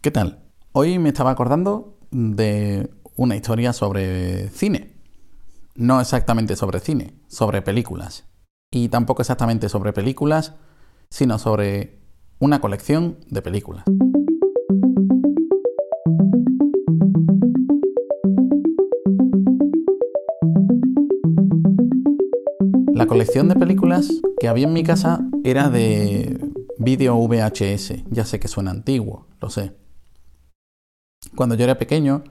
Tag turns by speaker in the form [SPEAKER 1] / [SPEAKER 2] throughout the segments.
[SPEAKER 1] ¿Qué tal? Hoy me estaba acordando de una historia sobre cine. No exactamente sobre cine, sobre películas. Y tampoco exactamente sobre películas, sino sobre una colección de películas. La colección de películas que había en mi casa era de vídeo VHS. Ya sé que suena antiguo, lo sé. Cuando yo era pequeño,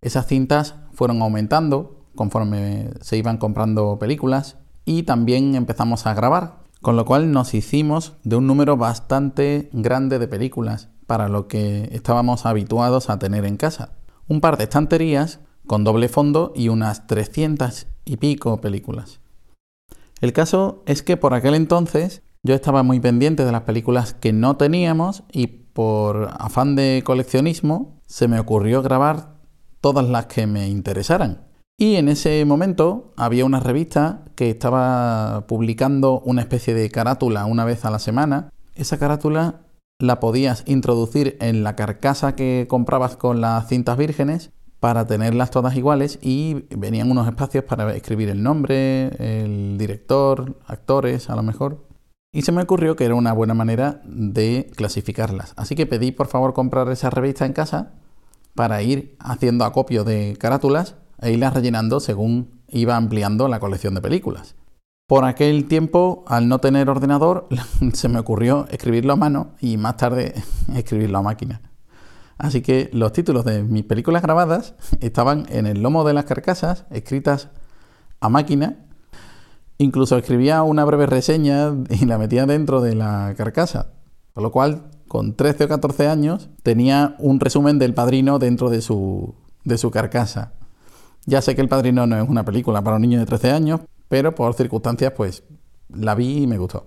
[SPEAKER 1] esas cintas fueron aumentando conforme se iban comprando películas y también empezamos a grabar, con lo cual nos hicimos de un número bastante grande de películas para lo que estábamos habituados a tener en casa. Un par de estanterías con doble fondo y unas 300 y pico películas. El caso es que por aquel entonces yo estaba muy pendiente de las películas que no teníamos y por afán de coleccionismo se me ocurrió grabar todas las que me interesaran. Y en ese momento había una revista que estaba publicando una especie de carátula una vez a la semana. Esa carátula la podías introducir en la carcasa que comprabas con las cintas vírgenes para tenerlas todas iguales y venían unos espacios para escribir el nombre, el director, actores a lo mejor. Y se me ocurrió que era una buena manera de clasificarlas. Así que pedí por favor comprar esa revista en casa para ir haciendo acopio de carátulas e irlas rellenando según iba ampliando la colección de películas. Por aquel tiempo, al no tener ordenador, se me ocurrió escribirlo a mano y más tarde escribirlo a máquina. Así que los títulos de mis películas grabadas estaban en el lomo de las carcasas, escritas a máquina. Incluso escribía una breve reseña y la metía dentro de la carcasa. Con lo cual, con 13 o 14 años, tenía un resumen del padrino dentro de su, de su carcasa. Ya sé que El Padrino no es una película para un niño de 13 años, pero por circunstancias pues la vi y me gustó.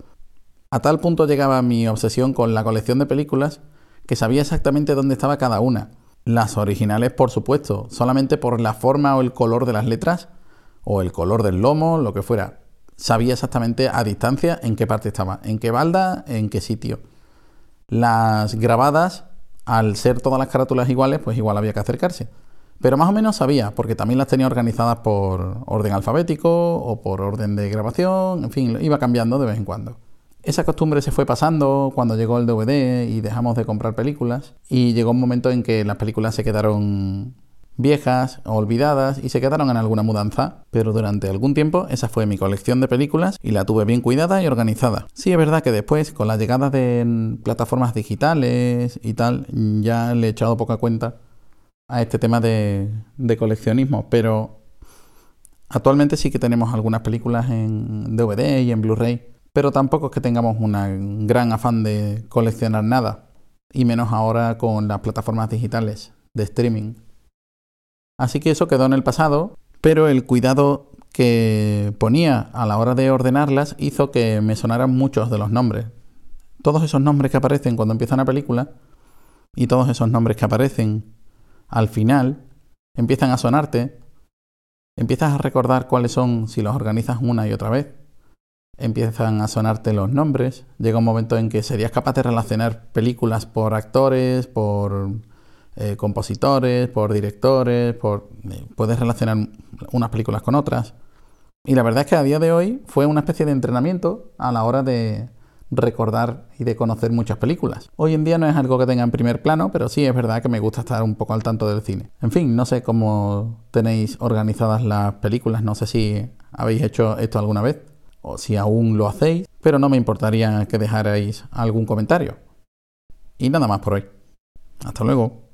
[SPEAKER 1] A tal punto llegaba mi obsesión con la colección de películas que sabía exactamente dónde estaba cada una. Las originales, por supuesto, solamente por la forma o el color de las letras, o el color del lomo, lo que fuera. Sabía exactamente a distancia en qué parte estaba, en qué balda, en qué sitio. Las grabadas, al ser todas las carátulas iguales, pues igual había que acercarse. Pero más o menos sabía, porque también las tenía organizadas por orden alfabético o por orden de grabación, en fin, iba cambiando de vez en cuando. Esa costumbre se fue pasando cuando llegó el DVD y dejamos de comprar películas y llegó un momento en que las películas se quedaron viejas, olvidadas y se quedaron en alguna mudanza, pero durante algún tiempo esa fue mi colección de películas y la tuve bien cuidada y organizada. Sí, es verdad que después, con la llegada de plataformas digitales y tal, ya le he echado poca cuenta a este tema de, coleccionismo, pero actualmente sí que tenemos algunas películas en DVD y en Blu-ray, pero tampoco es que tengamos un gran afán de coleccionar nada, y menos ahora con las plataformas digitales de streaming. Así que eso quedó en el pasado, pero el cuidado que ponía a la hora de ordenarlas hizo que me sonaran muchos de los nombres. Todos esos nombres que aparecen cuando empieza una película y todos esos nombres que aparecen al final empiezan a sonarte, empiezas a recordar cuáles son si los organizas una y otra vez, empiezan a sonarte los nombres, llega un momento en que serías capaz de relacionar películas por actores, por eh, compositores, por directores, por eh, puedes relacionar unas películas con otras. Y la verdad es que a día de hoy fue una especie de entrenamiento a la hora de, recordar y de conocer muchas películas. Hoy en día no es algo que tenga en primer plano, pero sí es verdad que me gusta estar un poco al tanto del cine. En fin, no sé cómo tenéis organizadas las películas, no sé si habéis hecho esto alguna vez o si aún lo hacéis, pero no me importaría que dejarais algún comentario. Y nada más por hoy. Hasta luego.